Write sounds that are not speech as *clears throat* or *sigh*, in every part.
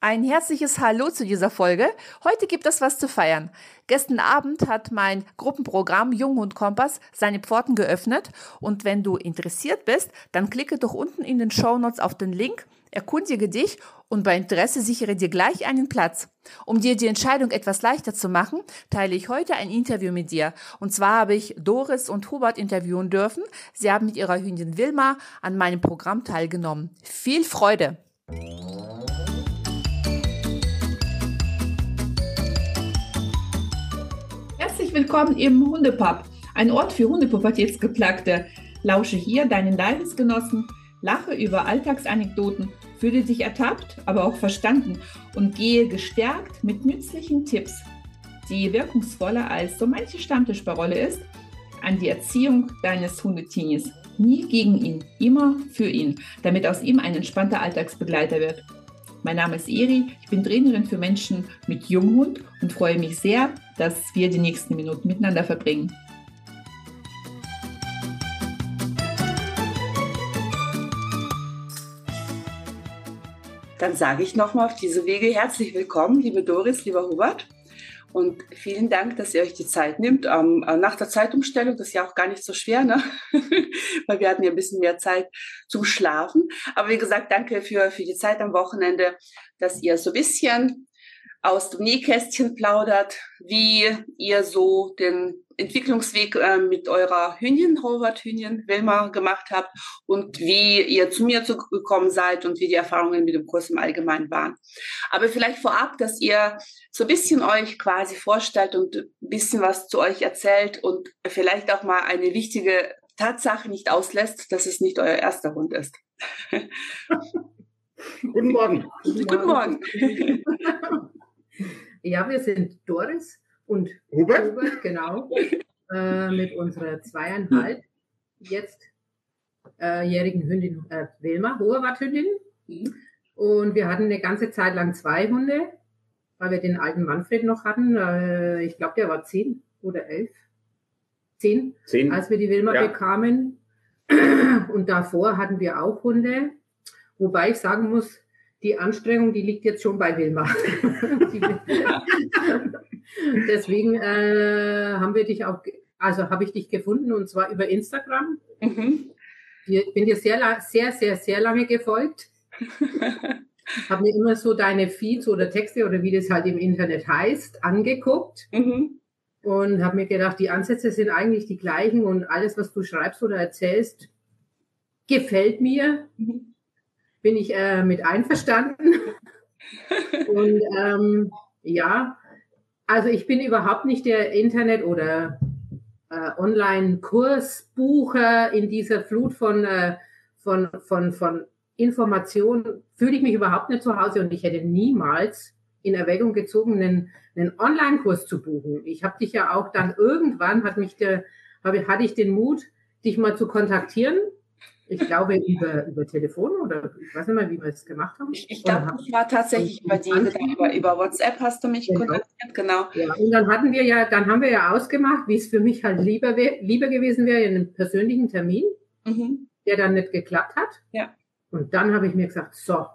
Ein herzliches Hallo zu dieser Folge. Heute gibt es was zu feiern. Gestern Abend hat mein Gruppenprogramm Jung und Kompass seine Pforten geöffnet und wenn du interessiert bist, dann klicke doch unten in den Show Notes auf den Link, erkundige dich und bei Interesse sichere dir gleich einen Platz. Um dir die Entscheidung etwas leichter zu machen, teile ich heute ein Interview mit dir. Und zwar habe ich Doris und Hubert interviewen dürfen. Sie haben mit ihrer Hündin Wilma an meinem Programm teilgenommen. Viel Freude! Willkommen im Hundepub, ein Ort für Hundepubertätsgeplagte. Lausche hier deinen Leidensgenossen, lache über Alltagsanekdoten, fühle dich ertappt, aber auch verstanden und gehe gestärkt mit nützlichen Tipps, die wirkungsvoller als so manche Stammtischparole ist, an die Erziehung deines Hundetinis. Nie gegen ihn, immer für ihn, damit aus ihm ein entspannter Alltagsbegleiter wird. Mein Name ist Eri, ich bin Trainerin für Menschen mit Junghund und freue mich sehr, dass wir die nächsten Minuten miteinander verbringen. Dann sage ich nochmal auf diese Wege herzlich willkommen, liebe Doris, lieber Hubert. Und vielen Dank, dass ihr euch die Zeit nimmt. Ähm, äh, nach der Zeitumstellung, das ist ja auch gar nicht so schwer, ne? *laughs* weil wir hatten ja ein bisschen mehr Zeit zum Schlafen. Aber wie gesagt, danke für, für die Zeit am Wochenende, dass ihr so ein bisschen aus dem Nähkästchen plaudert, wie ihr so den Entwicklungsweg äh, mit eurer Hündin, Howard Hündin, Wilma gemacht habt und wie ihr zu mir gekommen seid und wie die Erfahrungen mit dem Kurs im Allgemeinen waren. Aber vielleicht vorab, dass ihr so ein bisschen euch quasi vorstellt und ein bisschen was zu euch erzählt und vielleicht auch mal eine wichtige Tatsache nicht auslässt, dass es nicht euer erster Hund ist. *laughs* Guten Morgen. Guten Morgen. *laughs* Ja, wir sind Doris und Hubert, Hubert genau, äh, mit unserer zweieinhalb jetzt äh, jährigen Hündin äh, Wilma, Hoherwart-Hündin. Mhm. Und wir hatten eine ganze Zeit lang zwei Hunde, weil wir den alten Manfred noch hatten. Äh, ich glaube, der war zehn oder elf. Zehn, zehn. als wir die Wilma ja. bekamen. Und davor hatten wir auch Hunde. Wobei ich sagen muss, die Anstrengung, die liegt jetzt schon bei Wilma. *laughs* *laughs* *laughs* Deswegen äh, haben wir dich auch, also habe ich dich gefunden und zwar über Instagram. Mhm. Ich bin dir sehr, sehr, sehr, sehr lange gefolgt. *laughs* habe mir immer so deine Feeds oder Texte oder wie das halt im Internet heißt, angeguckt. Mhm. Und habe mir gedacht, die Ansätze sind eigentlich die gleichen und alles, was du schreibst oder erzählst, gefällt mir. Mhm bin ich äh, mit einverstanden. *laughs* Und ähm, ja, also ich bin überhaupt nicht der Internet- oder äh, Online-Kursbucher in dieser Flut von, äh, von, von, von Informationen. Fühle ich mich überhaupt nicht zu Hause und ich hätte niemals in Erwägung gezogen, einen, einen Online-Kurs zu buchen. Ich habe dich ja auch dann irgendwann, hat mich der, hab, hatte ich den Mut, dich mal zu kontaktieren ich glaube über, über Telefon oder ich weiß nicht mehr, wie wir es gemacht haben. Ich, ich glaube, das war tatsächlich über die, über, über WhatsApp hast du mich genau. kontaktiert, genau. Ja, und dann hatten wir ja, dann haben wir ja ausgemacht, wie es für mich halt lieber, wär, lieber gewesen wäre, in einem persönlichen Termin, mhm. der dann nicht geklappt hat. Ja. Und dann habe ich mir gesagt, so,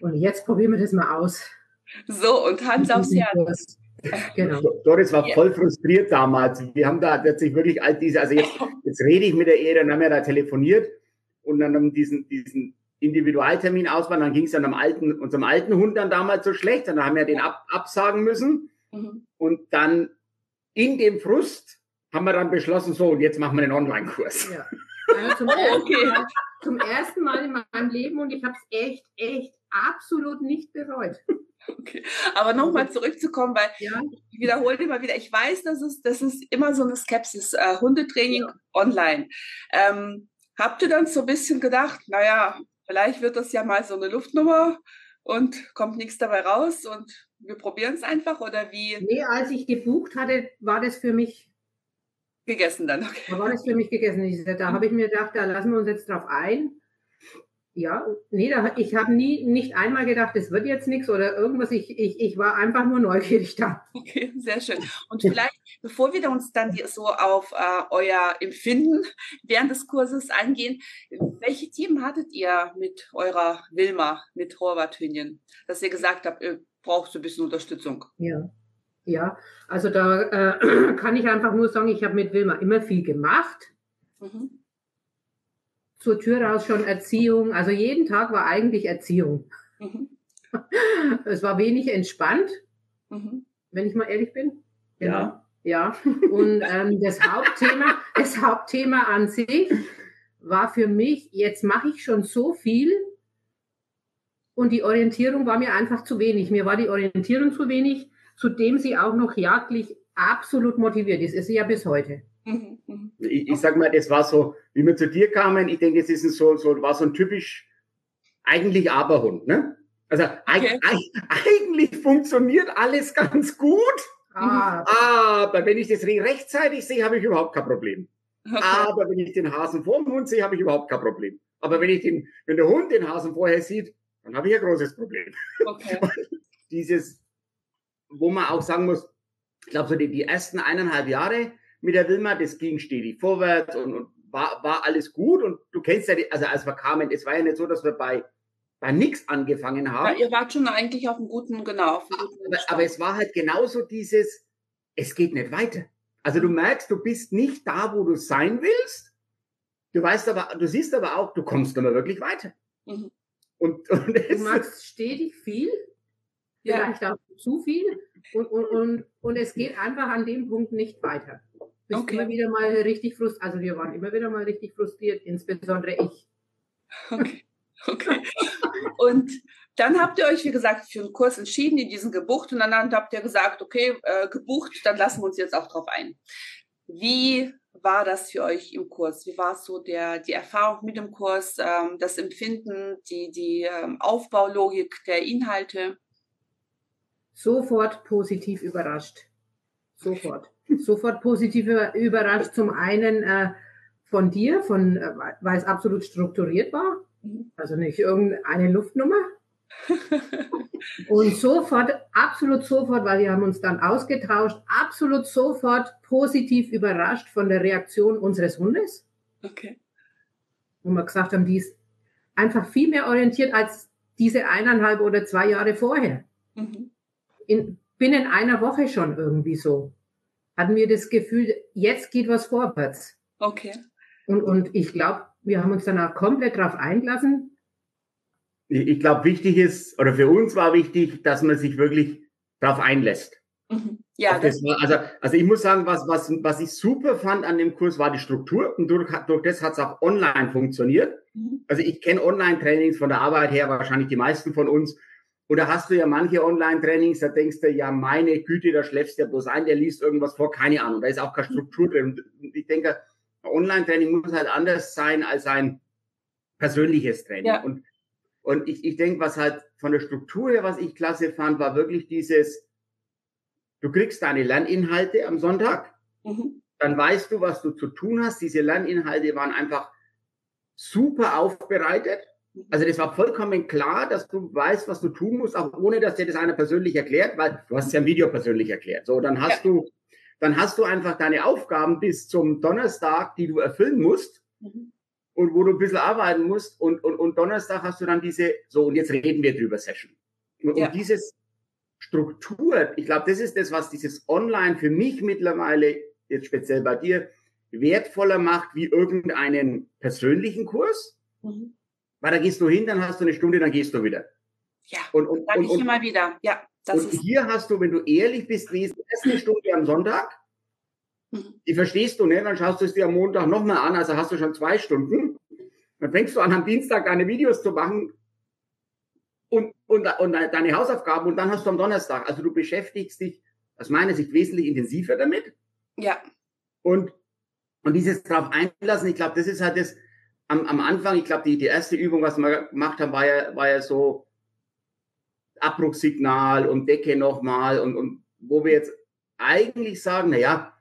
und jetzt probieren wir das mal aus. So, und Hans aufs Herz. Genau. Doris war voll frustriert damals. Wir haben da tatsächlich wirklich all diese, also jetzt, *laughs* jetzt rede ich mit der Ehe, dann haben wir da telefoniert und dann um diesen, diesen Individualtermin ausmachen, dann ging es dann am alten, unserem alten Hund dann damals so schlecht, dann haben wir den ab, absagen müssen mhm. und dann in dem Frust haben wir dann beschlossen, so und jetzt machen wir einen Online-Kurs. Ja. Also zum, *laughs* ersten okay. Mal, zum ersten Mal in meinem Leben und ich habe es echt, echt absolut nicht bereut. Okay. Aber nochmal zurückzukommen, weil ja. ich wiederhole immer wieder, ich weiß, dass es, das ist immer so eine Skepsis, äh, Hundetraining ja. online. Ähm, habt ihr dann so ein bisschen gedacht, naja, vielleicht wird das ja mal so eine Luftnummer und kommt nichts dabei raus und wir probieren es einfach oder wie? Nee, als ich gebucht hatte, war das für mich gegessen dann. Okay. Da war das für mich gegessen. Da habe ich mir gedacht, da lassen wir uns jetzt drauf ein. Ja, nee, da, ich habe nie nicht einmal gedacht, es wird jetzt nichts oder irgendwas. Ich, ich, ich war einfach nur neugierig da. *laughs* Okay, sehr schön. Und vielleicht, bevor wir uns dann so auf äh, euer Empfinden während des Kurses eingehen, welche Themen hattet ihr mit eurer Wilma, mit Horvath-Hünjen, dass ihr gesagt habt, ihr braucht so ein bisschen Unterstützung? Ja. Ja, also da äh, *clears throat* kann ich einfach nur sagen, ich habe mit Wilma immer viel gemacht. Mhm zur Tür raus schon Erziehung. Also jeden Tag war eigentlich Erziehung. Mhm. *laughs* Es war wenig entspannt, mhm. wenn ich mal ehrlich bin. Genau. Ja. Ja. Und *laughs* ähm, das Hauptthema, das Hauptthema an sich war für mich, jetzt mache ich schon so viel und die Orientierung war mir einfach zu wenig. Mir war die Orientierung zu wenig, zudem sie auch noch jagdlich absolut motiviert ist. Ist sie ja bis heute. Mhm, mhm. Ich, ich sag mal, das war so, wie wir zu dir kamen, ich denke, es ist ein so, so, war so ein typisch, eigentlich Aberhund, ne? Also okay. eigentlich funktioniert alles ganz gut, ah. aber wenn ich das rechtzeitig sehe, habe ich überhaupt kein Problem. Okay. Aber wenn ich den Hasen vor dem Hund sehe, habe ich überhaupt kein Problem. Aber wenn ich den, wenn der Hund den Hasen vorher sieht, dann habe ich ein großes Problem. Okay. *laughs* Dieses, wo man auch sagen muss, ich glaube, so die, die ersten eineinhalb Jahre mit der Wilma, das ging stetig vorwärts und, und war, war alles gut. Und du kennst ja, die, also als wir kamen, es war ja nicht so, dass wir bei, bei nichts angefangen haben. Ja, ihr wart schon eigentlich auf einem guten, genau. Auf einem guten aber, aber es war halt genauso dieses, es geht nicht weiter. Also du merkst, du bist nicht da, wo du sein willst. Du weißt aber, du siehst aber auch, du kommst nicht mehr wirklich weiter. Mhm. Und, und du machst stetig viel, vielleicht ja. auch zu viel, und, und, und, und es geht einfach an dem Punkt nicht weiter bist okay. immer wieder mal richtig frustriert. Also wir waren immer wieder mal richtig frustriert, insbesondere ich. Okay. okay. und dann habt ihr euch, wie gesagt, für einen Kurs entschieden in diesen gebucht und dann habt ihr gesagt, okay, äh, gebucht, dann lassen wir uns jetzt auch drauf ein. Wie war das für euch im Kurs? Wie war so der, die Erfahrung mit dem Kurs, ähm, das Empfinden, die, die ähm, Aufbaulogik der Inhalte? Sofort positiv überrascht. Sofort sofort positiv überrascht. Zum einen äh, von dir, von, äh, weil es absolut strukturiert war, mhm. also nicht irgendeine Luftnummer. *laughs* Und sofort, absolut sofort, weil wir haben uns dann ausgetauscht, absolut sofort positiv überrascht von der Reaktion unseres Hundes. Okay. Wo wir gesagt haben, die ist einfach viel mehr orientiert als diese eineinhalb oder zwei Jahre vorher. Mhm. In, binnen einer Woche schon irgendwie so hatten wir das Gefühl, jetzt geht was vorwärts. Okay. Und, und ich glaube, wir haben uns dann auch komplett darauf eingelassen. Ich, ich glaube, wichtig ist, oder für uns war wichtig, dass man sich wirklich darauf einlässt. Mhm. Ja, das, das also, also ich muss sagen, was, was, was ich super fand an dem Kurs war die Struktur und durch, durch das hat es auch online funktioniert. Mhm. Also ich kenne Online-Trainings von der Arbeit her, wahrscheinlich die meisten von uns. Oder hast du ja manche Online-Trainings, da denkst du, ja, meine Güte, da schläfst du ja bloß ein, der liest irgendwas vor, keine Ahnung, da ist auch keine Struktur drin. Und ich denke, Online-Training muss halt anders sein als ein persönliches Training. Ja. Und, und ich, ich denke, was halt von der Struktur her, was ich klasse fand, war wirklich dieses, du kriegst deine Lerninhalte am Sonntag, mhm. dann weißt du, was du zu tun hast. Diese Lerninhalte waren einfach super aufbereitet. Also das war vollkommen klar, dass du weißt, was du tun musst, auch ohne, dass dir das einer persönlich erklärt, weil du hast ja ein Video persönlich erklärt. So, dann hast ja. du, dann hast du einfach deine Aufgaben bis zum Donnerstag, die du erfüllen musst mhm. und wo du ein bisschen arbeiten musst und, und, und Donnerstag hast du dann diese, so und jetzt reden wir drüber Session. Und, ja. und dieses Struktur, ich glaube, das ist das, was dieses Online für mich mittlerweile, jetzt speziell bei dir, wertvoller macht wie irgendeinen persönlichen Kurs. Mhm weil da gehst du hin, dann hast du eine Stunde, dann gehst du wieder. Ja, und, und, ich und, immer wieder. Ja, das und ist hier hast du, wenn du ehrlich bist, die erste Stunde am Sonntag, mhm. die verstehst du, ne? Dann schaust du es dir am Montag nochmal an, also hast du schon zwei Stunden. Dann fängst du an, am Dienstag deine Videos zu machen und, und, und deine Hausaufgaben und dann hast du am Donnerstag. Also du beschäftigst dich aus meiner Sicht wesentlich intensiver damit. Ja. Und, und dieses drauf einlassen, ich glaube, das ist halt das, am, am Anfang, ich glaube, die, die erste Übung, was wir gemacht haben, war ja, war ja so Abbruchsignal und Decke nochmal und, und wo wir jetzt eigentlich sagen, na ja,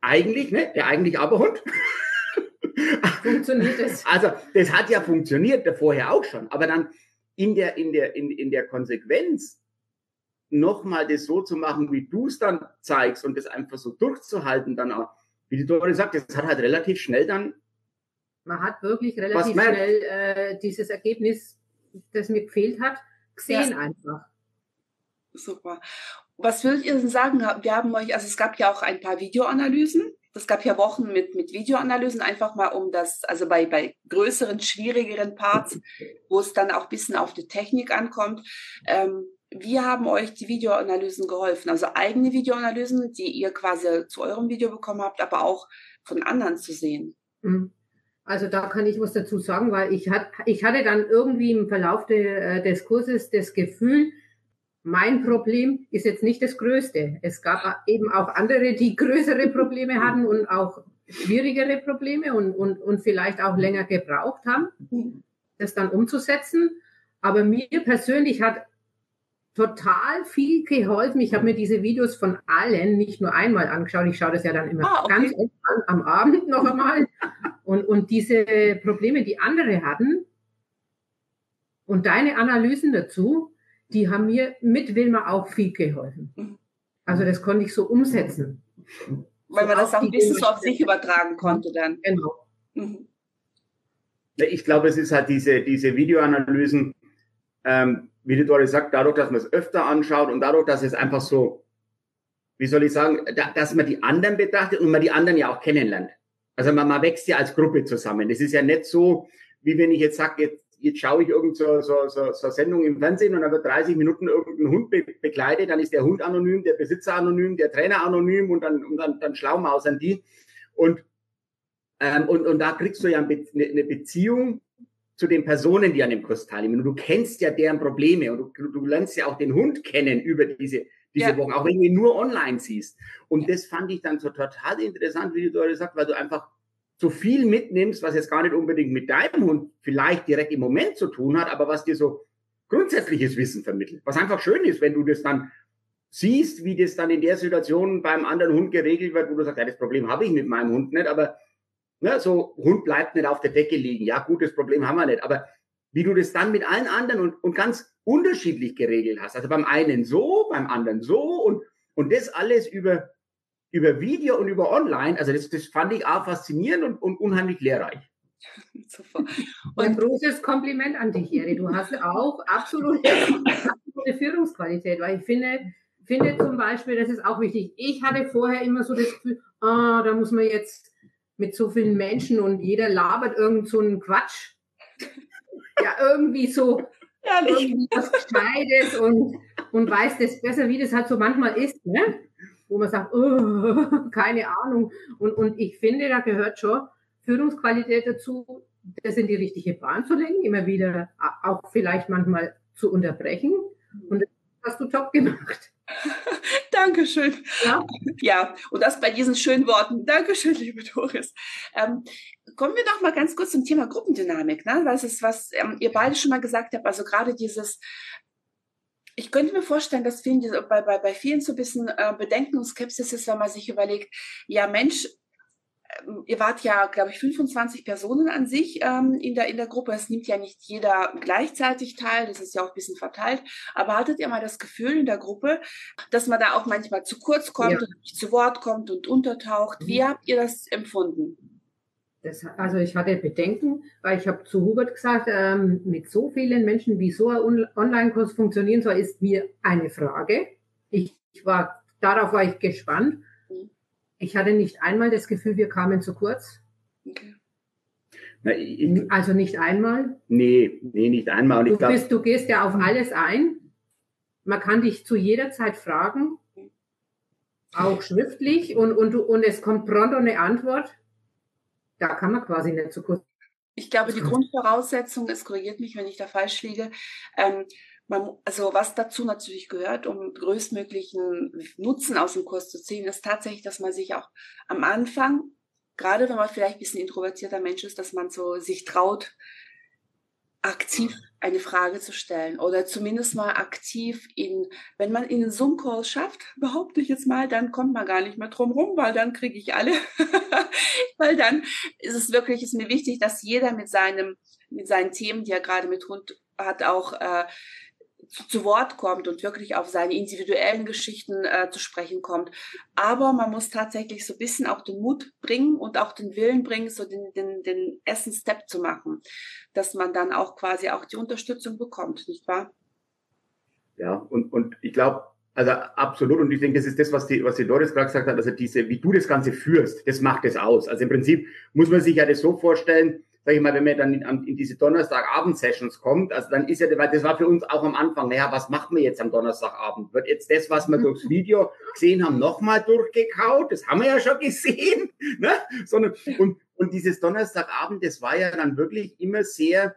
eigentlich, ne, der eigentlich Aberhund. *laughs* funktioniert es. Also das hat ja funktioniert vorher auch schon, aber dann in der, in der, in, in der Konsequenz nochmal das so zu machen, wie du es dann zeigst und das einfach so durchzuhalten, dann auch, wie die Dore sagt, das hat halt relativ schnell dann. Man hat wirklich relativ schnell äh, dieses Ergebnis, das mir gefehlt hat, gesehen ja. einfach. Super. Was würdet ihr denn sagen? Wir haben euch, also es gab ja auch ein paar Videoanalysen. Es gab ja Wochen mit, mit Videoanalysen, einfach mal um das, also bei, bei größeren, schwierigeren Parts, wo es dann auch ein bisschen auf die Technik ankommt. Ähm, wie haben euch die Videoanalysen geholfen? Also eigene Videoanalysen, die ihr quasi zu eurem Video bekommen habt, aber auch von anderen zu sehen. Mhm. Also da kann ich was dazu sagen, weil ich, hat, ich hatte dann irgendwie im Verlauf de, äh, des Kurses das Gefühl, mein Problem ist jetzt nicht das größte. Es gab eben auch andere, die *laughs* größere Probleme hatten und auch schwierigere Probleme und, und, und vielleicht auch länger gebraucht haben, das dann umzusetzen. Aber mir persönlich hat total viel geholfen. Ich habe mir diese Videos von allen nicht nur einmal angeschaut. Ich schaue das ja dann immer ah, okay. ganz oft an, am Abend *laughs* noch einmal. Und, und diese Probleme, die andere hatten und deine Analysen dazu, die haben mir mit Wilma auch viel geholfen. Also das konnte ich so umsetzen. Weil man so das auch ein bisschen so auf sich übertragen konnte dann. Genau. Mhm. Ich glaube, es ist halt diese, diese Videoanalysen, ähm, wie die Doris sagt, dadurch, dass man es öfter anschaut und dadurch, dass es einfach so, wie soll ich sagen, da, dass man die anderen betrachtet und man die anderen ja auch kennenlernt. Also man, man wächst ja als Gruppe zusammen. Es ist ja nicht so, wie wenn ich jetzt sage, jetzt jetzt schaue ich irgend so, so, so, so Sendung im Fernsehen und dann wird 30 Minuten irgendein Hund be begleitet, dann ist der Hund anonym, der Besitzer anonym, der Trainer anonym und dann, und dann, dann schlaumausern die. Und, ähm, und, und da kriegst du ja eine ne Beziehung zu den Personen, die an dem Kurs teilnehmen. Und du kennst ja deren Probleme und du, du lernst ja auch den Hund kennen über diese, diese ja. Wochen, auch wenn du ihn nur online siehst. Und das fand ich dann so total interessant, wie du da sagst, weil du einfach so viel mitnimmst, was jetzt gar nicht unbedingt mit deinem Hund vielleicht direkt im Moment zu tun hat, aber was dir so grundsätzliches Wissen vermittelt. Was einfach schön ist, wenn du das dann siehst, wie das dann in der Situation beim anderen Hund geregelt wird, wo du sagst, ja, das Problem habe ich mit meinem Hund nicht, aber ne, so Hund bleibt nicht auf der Decke liegen. Ja, gut, das Problem haben wir nicht, aber wie du das dann mit allen anderen und, und ganz unterschiedlich geregelt hast. Also beim einen so, beim anderen so und, und das alles über über Video und über Online. Also das, das fand ich auch faszinierend und, und unheimlich lehrreich. *laughs* Super. Und ein großes Kompliment an dich, Eri. Du hast auch absolute, *laughs* absolute Führungsqualität, weil ich finde, finde zum Beispiel, das ist auch wichtig. Ich hatte vorher immer so das Gefühl, ah, da muss man jetzt mit so vielen Menschen und jeder labert irgend so einen Quatsch. Ja, irgendwie so Ehrlich. irgendwie was Gescheites und, und weiß das besser, wie das halt so manchmal ist. Ne? wo man sagt, oh, keine Ahnung. Und, und ich finde, da gehört schon Führungsqualität dazu, das in die richtige Bahn zu lenken, immer wieder auch vielleicht manchmal zu unterbrechen. Und das hast du top gemacht. *laughs* Dankeschön. Ja. Ja, und das bei diesen schönen Worten. Dankeschön, liebe Doris. Ähm, kommen wir doch mal ganz kurz zum Thema Gruppendynamik. Ne? Das ist, was ähm, ihr beide schon mal gesagt habt. Also gerade dieses ich könnte mir vorstellen, dass vielen, bei, bei, bei vielen so ein bisschen äh, Bedenken und Skepsis ist, wenn man sich überlegt, ja Mensch, ihr wart ja, glaube ich, 25 Personen an sich ähm, in, der, in der Gruppe. Es nimmt ja nicht jeder gleichzeitig teil, das ist ja auch ein bisschen verteilt. Aber hattet ihr mal das Gefühl in der Gruppe, dass man da auch manchmal zu kurz kommt ja. und nicht zu Wort kommt und untertaucht? Wie mhm. habt ihr das empfunden? Das, also ich hatte Bedenken, weil ich habe zu Hubert gesagt, ähm, mit so vielen Menschen, wie so ein Online-Kurs funktionieren soll, ist mir eine Frage. Ich, ich war, darauf war ich gespannt. Ich hatte nicht einmal das Gefühl, wir kamen zu kurz. Okay. Na, ich, also nicht einmal? Nee, nee, nicht einmal. du, glaub, bist, du gehst ja auf alles ein. Man kann dich zu jeder Zeit fragen, auch schriftlich, und, und, und es kommt pronto eine Antwort da kann man quasi nicht so kurz. Ich glaube, die Grundvoraussetzung, es korrigiert mich, wenn ich da falsch liege, ähm, man, also was dazu natürlich gehört, um größtmöglichen Nutzen aus dem Kurs zu ziehen, ist tatsächlich, dass man sich auch am Anfang, gerade wenn man vielleicht ein bisschen introvertierter Mensch ist, dass man so sich traut, aktiv eine Frage zu stellen oder zumindest mal aktiv in, wenn man in einen Zoom-Call schafft, *laughs* behaupte ich jetzt mal, dann kommt man gar nicht mehr drum rum, weil dann kriege ich alle. *laughs* weil dann ist es wirklich, ist mir wichtig, dass jeder mit seinem, mit seinen Themen, die er gerade mit Hund hat, auch äh, zu, Wort kommt und wirklich auf seine individuellen Geschichten äh, zu sprechen kommt. Aber man muss tatsächlich so ein bisschen auch den Mut bringen und auch den Willen bringen, so den, den, den ersten Step zu machen, dass man dann auch quasi auch die Unterstützung bekommt, nicht wahr? Ja, und, und ich glaube, also absolut, und ich denke, das ist das, was die, was die Doris gerade gesagt hat, also diese, wie du das Ganze führst, das macht es aus. Also im Prinzip muss man sich ja das so vorstellen, sag ich mal, wenn man dann in, in diese Donnerstagabend-Sessions kommt, also dann ist ja, weil das war für uns auch am Anfang, naja, was machen wir jetzt am Donnerstagabend? Wird jetzt das, was wir durchs Video gesehen haben, nochmal durchgekaut? Das haben wir ja schon gesehen. *laughs* Ne? Sondern, und, und dieses Donnerstagabend, das war ja dann wirklich immer sehr,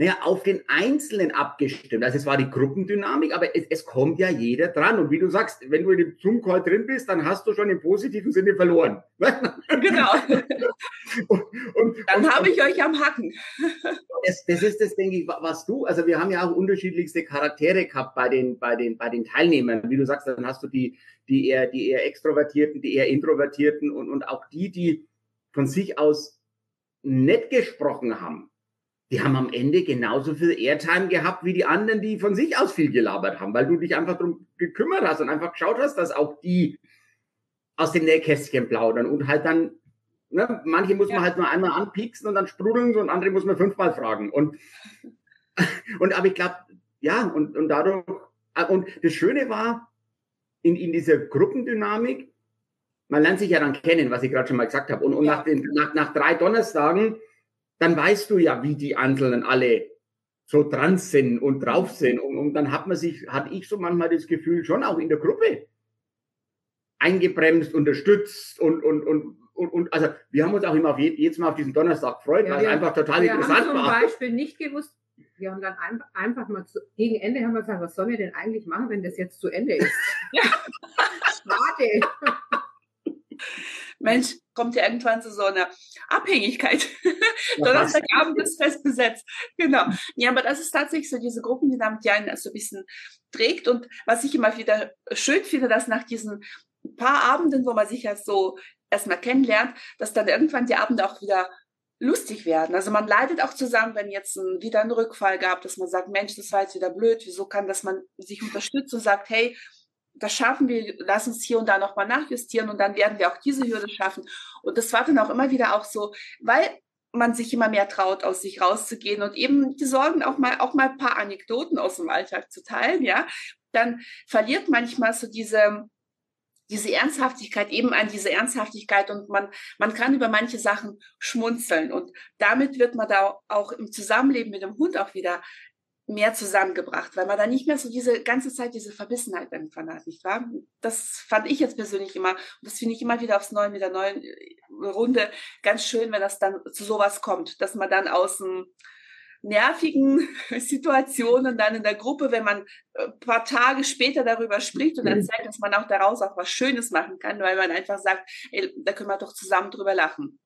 naja, auf den Einzelnen abgestimmt. Also es war die Gruppendynamik, aber es, es kommt ja jeder dran. Und wie du sagst, wenn du in dem Zoom-Call drin bist, dann hast du schon im positiven Sinne verloren. *laughs* Genau. *laughs* und, und, dann habe ich euch am Hacken. *laughs* Das, das ist das, denke ich, was du, also wir haben ja auch unterschiedlichste Charaktere gehabt bei den, bei den, bei den Teilnehmern. Wie du sagst, dann hast du die, die eher, die eher Extrovertierten, die eher Introvertierten und, und auch die, die von sich aus nett gesprochen haben die haben am Ende genauso viel Airtime gehabt wie die anderen, die von sich aus viel gelabert haben, weil du dich einfach darum gekümmert hast und einfach geschaut hast, dass auch die aus dem Nähkästchen plaudern und halt dann, ne, manche muss ja. man halt nur einmal anpieksen und dann sprudeln und andere muss man fünfmal fragen. Und, *laughs* und aber ich glaube, ja, und, und dadurch, und das Schöne war, in, in dieser Gruppendynamik, man lernt sich ja dann kennen, was ich gerade schon mal gesagt habe. Und, und ja. nach, den, nach, nach drei Donnerstagen dann weißt du ja, wie die Einzelnen alle so dran sind und drauf sind. Und, und dann hat man sich, hatte ich so manchmal das Gefühl, schon auch in der Gruppe eingebremst, unterstützt und, und, und, und, und also wir haben uns auch immer auf je, jedes Mal auf diesen Donnerstag gefreut, ja, weil es einfach total wir interessant war. Wir haben zum Beispiel nicht gewusst, wir haben dann ein, einfach mal zu, gegen Ende haben wir gesagt, was sollen wir denn eigentlich machen, wenn das jetzt zu Ende ist? *laughs* Schade. Mensch, kommt ja irgendwann zu so einer Abhängigkeit. *laughs* Donnerstagabend ist fest besetzt. Genau. Ja, aber das ist tatsächlich so diese Gruppendynamik, die einen so ein bisschen trägt. Und was ich immer wieder schön finde, dass nach diesen paar Abenden, wo man sich ja so erstmal kennenlernt, dass dann irgendwann die Abende auch wieder lustig werden. Also man leidet auch zusammen, wenn jetzt ein, wieder ein Rückfall gab, dass man sagt, Mensch, das war jetzt wieder blöd, wieso kann, dass man sich unterstützt und sagt, hey, das schaffen wir, lass uns hier und da nochmal nachjustieren und dann werden wir auch diese Hürde schaffen. Und das war dann auch immer wieder auch so, weil man sich immer mehr traut, aus sich rauszugehen und eben die Sorgen auch mal, auch mal ein paar Anekdoten aus dem Alltag zu teilen, ja, dann verliert manchmal so diese, diese Ernsthaftigkeit eben an diese Ernsthaftigkeit und man, man kann über manche Sachen schmunzeln und damit wird man da auch im Zusammenleben mit dem Hund auch wieder mehr zusammengebracht, weil man da nicht mehr so diese ganze Zeit diese Verbissenheit irgendwann hat, nicht wahr? Das fand ich jetzt persönlich immer, und das finde ich immer wieder aufs Neue mit der neuen äh, Runde ganz schön, wenn das dann zu sowas kommt, dass man dann aus dem nervigen *laughs* Situationen dann in der Gruppe, wenn man ein äh, paar Tage später darüber spricht und erzählt, dass man auch daraus auch was Schönes machen kann, weil man einfach sagt, ey, da können wir doch zusammen drüber lachen.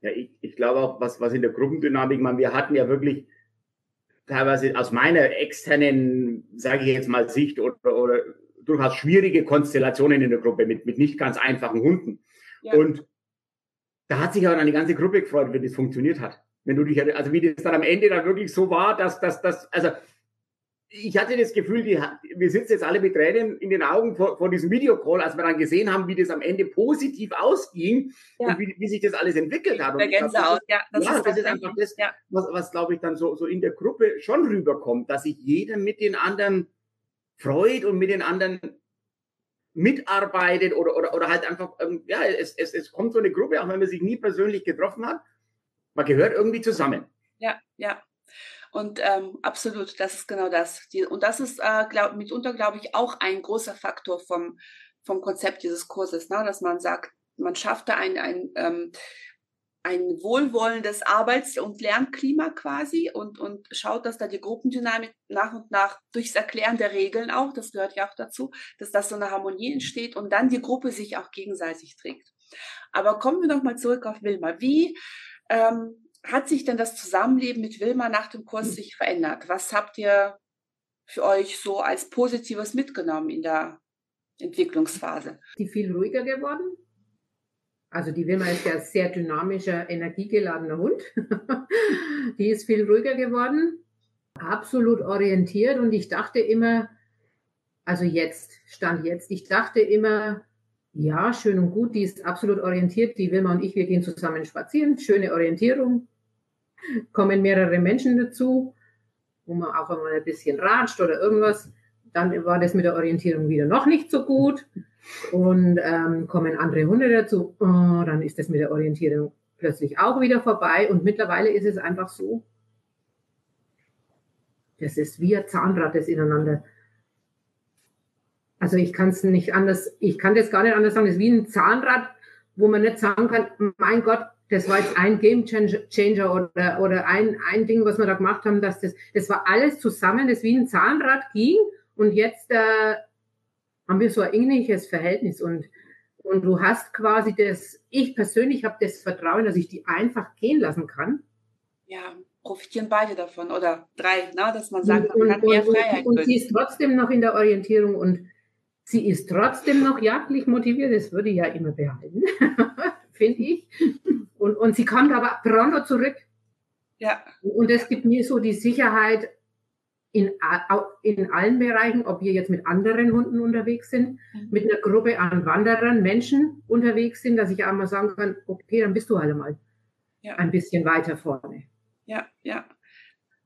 Ja, ich, ich glaube auch, was, was in der Gruppendynamik, man, wir hatten ja wirklich teilweise aus meiner externen, sage ich jetzt mal, Sicht oder, oder durchaus schwierige Konstellationen in der Gruppe mit, mit nicht ganz einfachen Hunden. Ja. Und da hat sich aber dann die ganze Gruppe gefreut, wenn das funktioniert hat. Wenn du dich, also wie das dann am Ende dann wirklich so war, dass, dass, dass also ich hatte das Gefühl, die, wir sitzen jetzt alle mit Tränen in den Augen vor, vor diesem Videocall, als wir dann gesehen haben, wie das am Ende positiv ausging ja. und wie, wie, sich das alles entwickelt hat. Der Gänsehaut, ja. Das, ja, ist, das ist einfach das, ja. was, was glaube ich dann so, so in der Gruppe schon rüberkommt, dass sich jeder mit den anderen freut und mit den anderen mitarbeitet oder, oder, oder halt einfach, ähm, ja, es, es, es kommt so eine Gruppe, auch wenn man sich nie persönlich getroffen hat, man gehört irgendwie zusammen. Ja, ja. Und ähm, absolut, das ist genau das. Die, und das ist äh, glaub, mitunter, glaube ich, auch ein großer Faktor vom, vom Konzept dieses Kurses, ne? dass man sagt, man schafft da ein, ein, ähm, ein wohlwollendes Arbeits- und Lernklima quasi und, und schaut, dass da die Gruppendynamik nach und nach durchs Erklären der Regeln auch, das gehört ja auch dazu, dass das so eine Harmonie entsteht und dann die Gruppe sich auch gegenseitig trägt. Aber kommen wir nochmal zurück auf Wilma. Wie ähm, hat sich denn das Zusammenleben mit Wilma nach dem Kurs sich verändert? Was habt ihr für euch so als Positives mitgenommen in der Entwicklungsphase? Die viel ruhiger geworden. Also die Wilma ist ja sehr dynamischer, energiegeladener Hund. *laughs* die ist viel ruhiger geworden, absolut orientiert und ich dachte immer, also jetzt, stand jetzt, ich dachte immer, ja, schön und gut, die ist absolut orientiert, die Wilma und ich, wir gehen zusammen spazieren, schöne Orientierung, kommen mehrere Menschen dazu, wo man auch einmal ein bisschen ratscht oder irgendwas. Dann war das mit der Orientierung wieder noch nicht so gut. Und ähm, kommen andere Hunde dazu, oh, dann ist das mit der Orientierung plötzlich auch wieder vorbei. Und mittlerweile ist es einfach so, das ist wie ein Zahnrad, das ineinander. Also ich kann es nicht anders, ich kann das gar nicht anders sagen, das ist wie ein Zahnrad, wo man nicht sagen kann, mein Gott, das war jetzt ein Game Changer oder, oder ein, ein Ding, was wir da gemacht haben, dass das, das war alles zusammen, das wie ein Zahnrad ging und jetzt äh, haben wir so ein ähnliches Verhältnis und, und du hast quasi das, ich persönlich habe das Vertrauen, dass ich die einfach gehen lassen kann. Ja, profitieren beide davon oder drei, ne? dass man sagt, man und, hat mehr Freiheit. Und, und sie ist trotzdem noch in der Orientierung und sie ist trotzdem noch jagdlich motiviert, das würde ich ja immer behalten, *laughs* finde ich. Und, und sie kommt aber pronto zurück. Ja. Und es gibt mir so die Sicherheit in, in allen Bereichen, ob wir jetzt mit anderen Hunden unterwegs sind, mhm. mit einer Gruppe an Wanderern, Menschen unterwegs sind, dass ich einmal sagen kann, okay, dann bist du halt mal ja. ein bisschen weiter vorne. Ja, ja.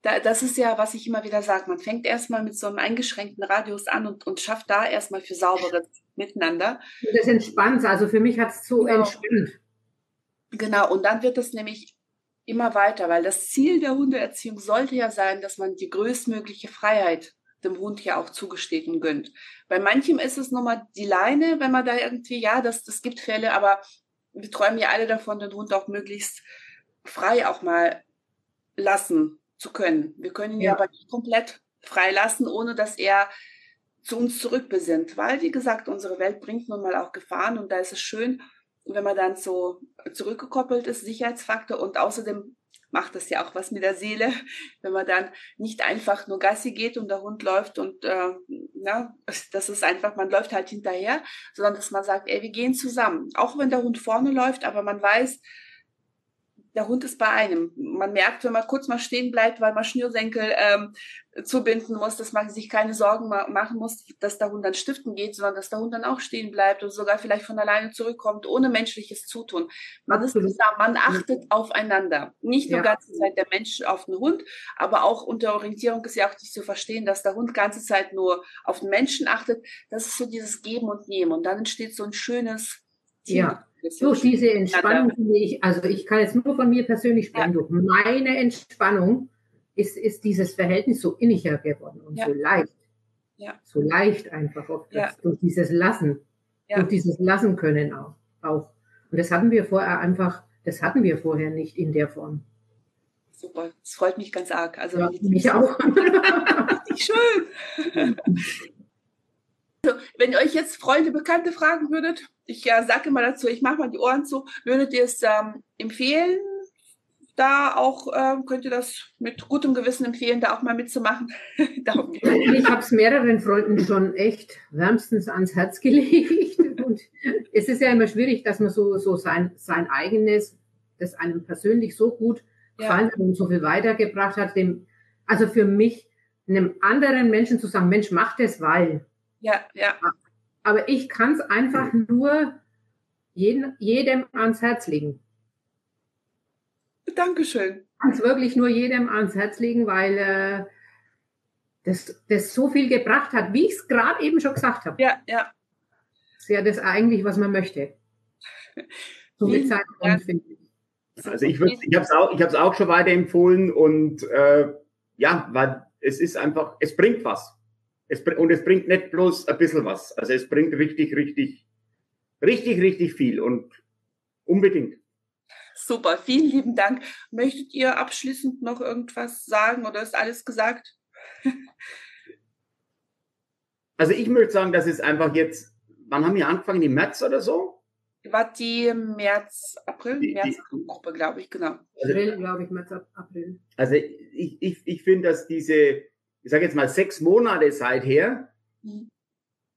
Da, das ist ja, was ich immer wieder sage. Man fängt erstmal mit so einem eingeschränkten Radius an und, und schafft da erstmal für sauberes Miteinander. Das entspannt. Also für mich hat es so genau. entspannt. Genau, und dann wird es nämlich immer weiter, weil das Ziel der Hundeerziehung sollte ja sein, dass man die größtmögliche Freiheit dem Hund ja auch zugesteht und gönnt. Bei manchem ist es nochmal die Leine, wenn man da irgendwie, ja, das, das gibt Fälle, aber wir träumen ja alle davon, den Hund auch möglichst frei auch mal lassen zu können. Wir können ihn ja. aber nicht komplett freilassen, ohne dass er zu uns zurückbesinnt, weil, wie gesagt, unsere Welt bringt nun mal auch Gefahren und da ist es schön, wenn man dann so zurückgekoppelt ist, Sicherheitsfaktor und außerdem macht das ja auch was mit der Seele, *laughs* wenn man dann nicht einfach nur Gassi geht und der Hund läuft und äh, na, das ist einfach, man läuft halt hinterher, sondern dass man sagt, ey, wir gehen zusammen. Auch wenn der Hund vorne läuft, aber man weiß, der Hund ist bei einem. Man merkt, wenn man kurz mal stehen bleibt, weil man Schnürsenkel ähm, zubinden muss, dass man sich keine Sorgen ma machen muss, dass der Hund dann stiften geht, sondern dass der Hund dann auch stehen bleibt und sogar vielleicht von alleine zurückkommt, ohne menschliches Zutun. Man ist zusammen, man achtet aufeinander. Nicht nur ja. ganze Zeit der Mensch auf den Hund, aber auch unter Orientierung ist ja auch nicht zu verstehen, dass der Hund ganze Zeit nur auf den Menschen achtet. Das ist so dieses Geben und Nehmen. Und dann entsteht so ein schönes Team. Ja durch diese Entspannung finde ich, also ich kann jetzt nur von mir persönlich sprechen, ja. durch meine Entspannung ist, ist dieses Verhältnis so inniger geworden und ja. so leicht. Ja. So leicht einfach oft, ja. durch dieses Lassen, durch dieses Lassen können auch, auch. Und das hatten wir vorher einfach, das hatten wir vorher nicht in der Form. Super, das freut mich ganz arg. Also mich auch. *laughs* Richtig schön. *laughs* Also, wenn ihr euch jetzt Freunde, Bekannte fragen würdet, ich ja, sage immer dazu, ich mache mal die Ohren zu, würdet ihr es ähm, empfehlen, da auch, ähm, könnt ihr das mit gutem Gewissen empfehlen, da auch mal mitzumachen? *laughs* ich habe es mehreren Freunden schon echt wärmstens ans Herz gelegt. *laughs* Und es ist ja immer schwierig, dass man so, so sein, sein eigenes, das einem persönlich so gut gefallen ja. hat und so viel weitergebracht hat, dem, also für mich, einem anderen Menschen zu sagen, Mensch, mach das, weil ja, ja. Aber ich kann es einfach nur jeden, jedem ans Herz legen. Dankeschön. Kann es wirklich nur jedem ans Herz legen, weil äh, das, das so viel gebracht hat, wie ich es gerade eben schon gesagt habe. Ja, ja. Das ist ja das eigentlich, was man möchte. So mit Zeit finde ich. Also ich, ich habe es auch, auch schon weiterempfohlen und äh, ja, weil es ist einfach, es bringt was. Es, und es bringt nicht bloß ein bisschen was. Also es bringt richtig, richtig, richtig, richtig viel und unbedingt. Super, vielen lieben Dank. Möchtet ihr abschließend noch irgendwas sagen oder ist alles gesagt? *laughs* Also ich möchte sagen, dass es einfach jetzt, wann haben wir angefangen? Im März oder so? war die März, April, die, März Gruppe, glaube ich, genau. Also, April, glaube ich, März, April. Also ich, ich, ich finde, dass diese, ich sage jetzt mal sechs Monate seither, mhm.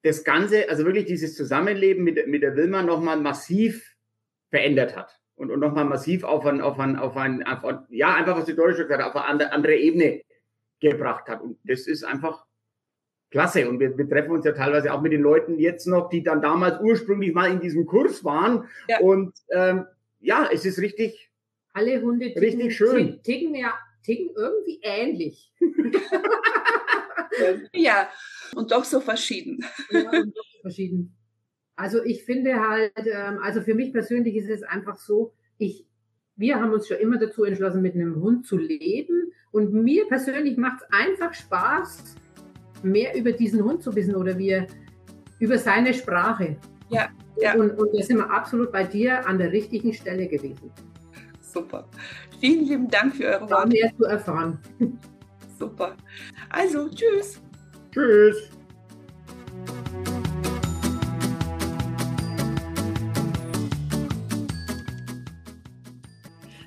das Ganze, also wirklich dieses Zusammenleben mit, mit der Wilma nochmal massiv verändert hat. Und, und nochmal massiv auf ein, auf ein, auf ein, auf ein, ja, einfach was die Deutsche gesagt hat, auf eine andere Ebene gebracht hat. Und das ist einfach klasse. Und wir, wir treffen uns ja teilweise auch mit den Leuten jetzt noch, die dann damals ursprünglich mal in diesem Kurs waren. Ja. Und ähm, ja, es ist richtig. Alle Hunde ticken, richtig schön. Ticken, ja, ticken irgendwie ähnlich. *laughs* ja, und doch so verschieden. Ja, und doch verschieden. Also ich finde halt, ähm, also für mich persönlich ist es einfach so, ich, wir haben uns schon immer dazu entschlossen, mit einem Hund zu leben. Und mir persönlich macht es einfach Spaß, mehr über diesen Hund zu wissen oder wir über seine Sprache. Ja, ja. Und, und da sind wir absolut bei dir an der richtigen Stelle gewesen. Super. Vielen lieben Dank für eure Worte. mehr zu erfahren. *laughs* Super. Also, tschüss. Tschüss.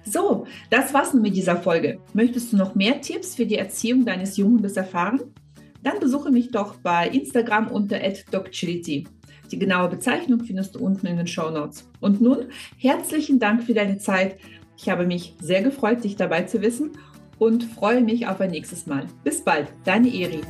So, das war's mit dieser Folge. Möchtest du noch mehr Tipps für die Erziehung deines Junghundes erfahren? Dann besuche mich doch bei Instagram unter @docchility. Die genaue Bezeichnung findest du unten in den Show Notes. Und nun herzlichen Dank für deine Zeit. Ich habe mich sehr gefreut, dich dabei zu wissen und freue mich auf ein nächstes Mal. Bis bald, deine Eri.